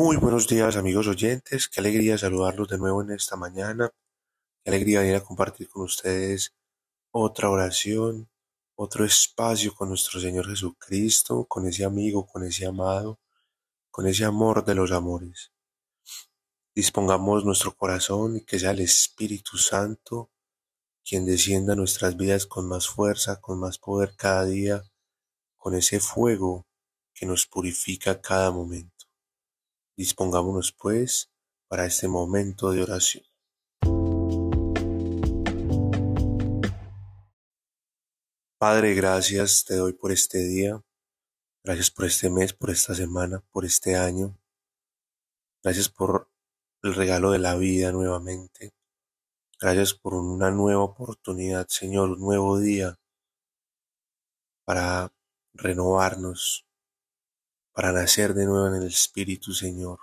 Muy buenos días amigos oyentes, qué alegría saludarlos de nuevo en esta mañana, qué alegría venir a compartir con ustedes otra oración, otro espacio con nuestro Señor Jesucristo, con ese amigo, con ese amado, con ese amor de los amores. Dispongamos nuestro corazón y que sea el Espíritu Santo quien descienda nuestras vidas con más fuerza, con más poder cada día, con ese fuego que nos purifica cada momento. Dispongámonos, pues, para este momento de oración. Padre, gracias te doy por este día. Gracias por este mes, por esta semana, por este año. Gracias por el regalo de la vida nuevamente. Gracias por una nueva oportunidad, Señor, un nuevo día para renovarnos, para nacer de nuevo en el Espíritu, Señor.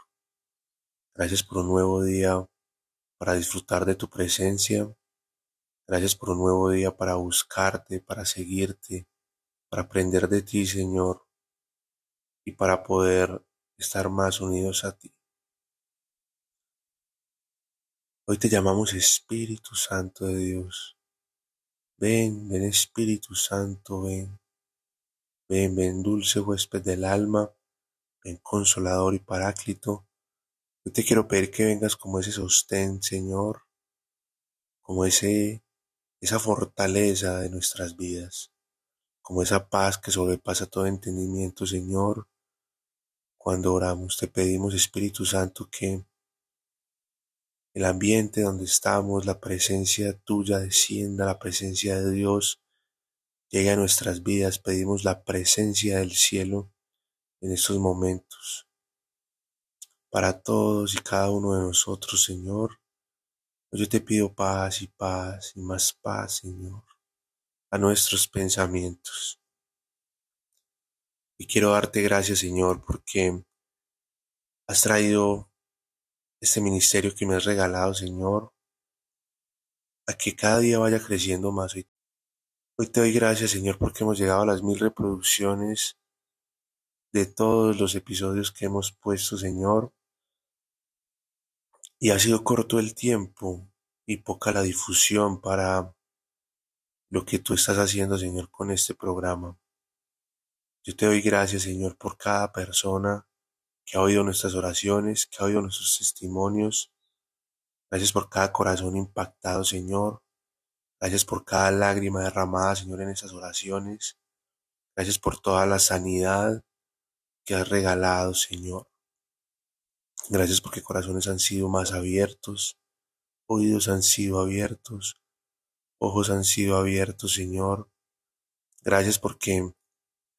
Gracias por un nuevo día para disfrutar de tu presencia. Gracias por un nuevo día para buscarte, para seguirte, para aprender de ti, Señor, y para poder estar más unidos a ti. Hoy te llamamos Espíritu Santo de Dios. Ven, ven Espíritu Santo, ven. Ven, ven dulce huésped del alma consolador y paráclito. Yo te quiero pedir que vengas como ese sostén, Señor, como ese, esa fortaleza de nuestras vidas, como esa paz que sobrepasa todo entendimiento, Señor. Cuando oramos, te pedimos, Espíritu Santo, que el ambiente donde estamos, la presencia tuya descienda, la presencia de Dios llegue a nuestras vidas. Pedimos la presencia del cielo en estos momentos. Para todos y cada uno de nosotros, Señor, yo te pido paz y paz y más paz, Señor, a nuestros pensamientos. Y quiero darte gracias, Señor, porque has traído este ministerio que me has regalado, Señor, a que cada día vaya creciendo más. Hoy te doy gracias, Señor, porque hemos llegado a las mil reproducciones de todos los episodios que hemos puesto, Señor. Y ha sido corto el tiempo y poca la difusión para lo que tú estás haciendo, Señor, con este programa. Yo te doy gracias, Señor, por cada persona que ha oído nuestras oraciones, que ha oído nuestros testimonios. Gracias por cada corazón impactado, Señor. Gracias por cada lágrima derramada, Señor, en esas oraciones. Gracias por toda la sanidad que has regalado, Señor. Gracias porque corazones han sido más abiertos, oídos han sido abiertos, ojos han sido abiertos, Señor. Gracias porque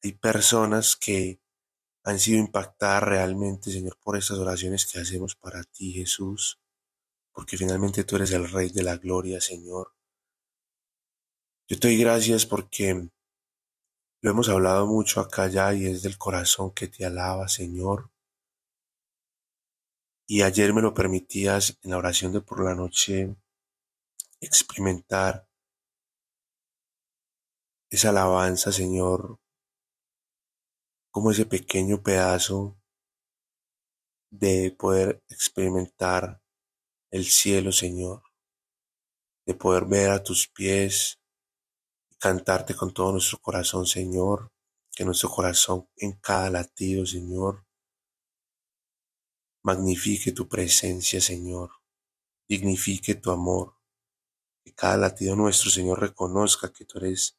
hay personas que han sido impactadas realmente, Señor, por estas oraciones que hacemos para ti, Jesús, porque finalmente tú eres el Rey de la Gloria, Señor. Yo te doy gracias porque lo hemos hablado mucho acá ya y es del corazón que te alaba, Señor. Y ayer me lo permitías en la oración de por la noche experimentar esa alabanza, Señor, como ese pequeño pedazo de poder experimentar el cielo, Señor, de poder ver a tus pies cantarte con todo nuestro corazón, Señor, que nuestro corazón en cada latido, Señor, magnifique tu presencia, Señor, dignifique tu amor, que cada latido nuestro, Señor, reconozca que tú eres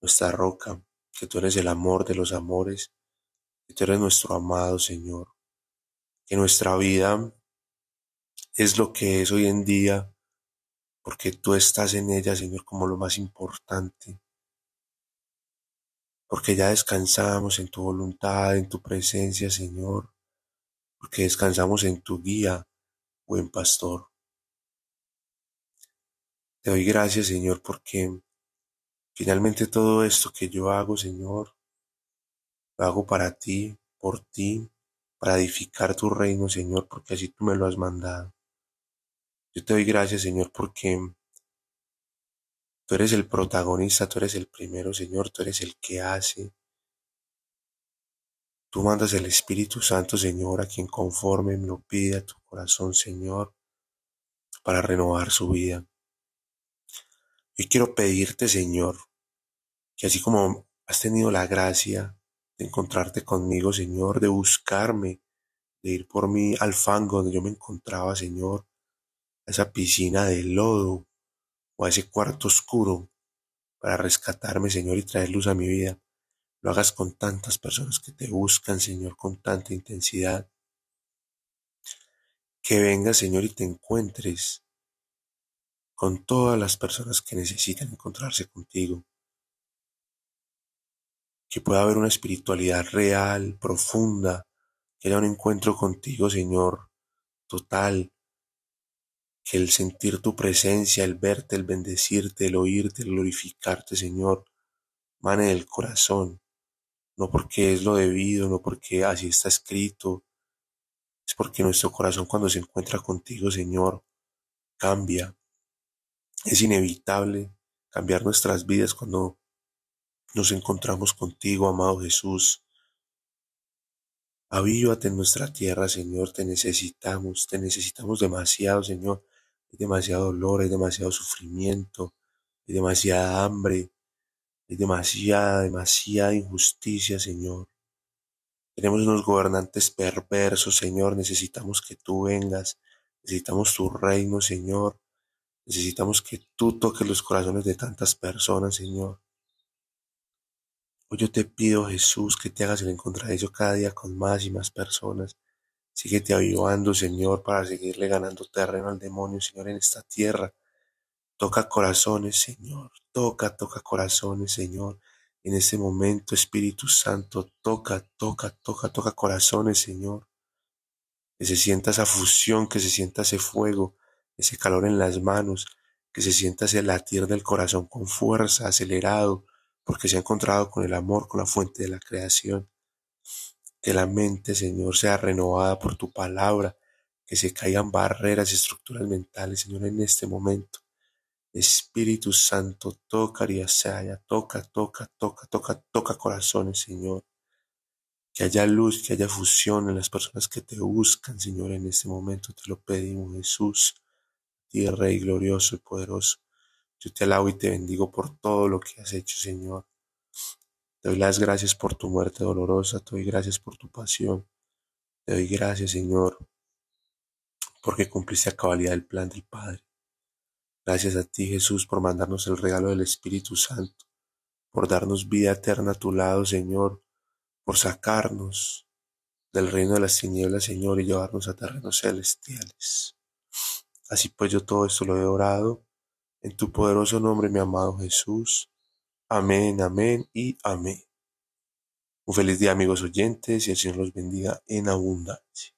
nuestra roca, que tú eres el amor de los amores, que tú eres nuestro amado, Señor, que nuestra vida es lo que es hoy en día porque tú estás en ella, Señor, como lo más importante. Porque ya descansamos en tu voluntad, en tu presencia, Señor. Porque descansamos en tu guía, buen pastor. Te doy gracias, Señor, porque finalmente todo esto que yo hago, Señor, lo hago para ti, por ti, para edificar tu reino, Señor, porque así tú me lo has mandado. Yo te doy gracias, Señor, porque tú eres el protagonista, tú eres el primero, Señor, tú eres el que hace. Tú mandas el Espíritu Santo, Señor, a quien conforme me lo pide a tu corazón, Señor, para renovar su vida. Yo quiero pedirte, Señor, que así como has tenido la gracia de encontrarte conmigo, Señor, de buscarme, de ir por mí al fango donde yo me encontraba, Señor, a esa piscina de lodo o a ese cuarto oscuro para rescatarme, Señor, y traer luz a mi vida. Lo hagas con tantas personas que te buscan, Señor, con tanta intensidad. Que vengas, Señor, y te encuentres con todas las personas que necesitan encontrarse contigo. Que pueda haber una espiritualidad real, profunda, que haya un encuentro contigo, Señor, total. El sentir tu presencia, el verte, el bendecirte, el oírte, el glorificarte, Señor, mane del corazón. No porque es lo debido, no porque así está escrito. Es porque nuestro corazón cuando se encuentra contigo, Señor, cambia es inevitable cambiar nuestras vidas cuando nos encontramos contigo, amado Jesús. Avívate en nuestra tierra, Señor, te necesitamos, te necesitamos demasiado, Señor. Hay demasiado dolor, hay demasiado sufrimiento, hay demasiada hambre, hay demasiada, demasiada injusticia, Señor. Tenemos unos gobernantes perversos, Señor. Necesitamos que tú vengas. Necesitamos tu reino, Señor. Necesitamos que tú toques los corazones de tantas personas, Señor. Hoy yo te pido, Jesús, que te hagas el encontradizo cada día con más y más personas. Síguete avivando, Señor, para seguirle ganando terreno al demonio, Señor, en esta tierra. Toca corazones, Señor. Toca, toca corazones, Señor. En este momento, Espíritu Santo, toca, toca, toca, toca corazones, Señor. Que se sienta esa fusión, que se sienta ese fuego, ese calor en las manos, que se sienta ese latir del corazón con fuerza, acelerado, porque se ha encontrado con el amor, con la fuente de la creación. Que la mente, Señor, sea renovada por tu palabra, que se caigan barreras y estructuras mentales, Señor, en este momento. Espíritu Santo, toca Riasaya, toca, toca, toca, toca, toca corazones, Señor. Que haya luz, que haya fusión en las personas que te buscan, Señor, en este momento. Te lo pedimos, Jesús ti, Rey glorioso y poderoso. Yo te alabo y te bendigo por todo lo que has hecho, Señor. Te doy las gracias por tu muerte dolorosa, te doy gracias por tu pasión. Te doy gracias, Señor, porque cumpliste a cabalidad el plan del Padre. Gracias a ti, Jesús, por mandarnos el regalo del Espíritu Santo, por darnos vida eterna a tu lado, Señor, por sacarnos del reino de las tinieblas, Señor, y llevarnos a terrenos celestiales. Así pues yo todo esto lo he orado en tu poderoso nombre, mi amado Jesús. Amén, amén y amén. Un feliz día amigos oyentes y el Señor los bendiga en abundancia.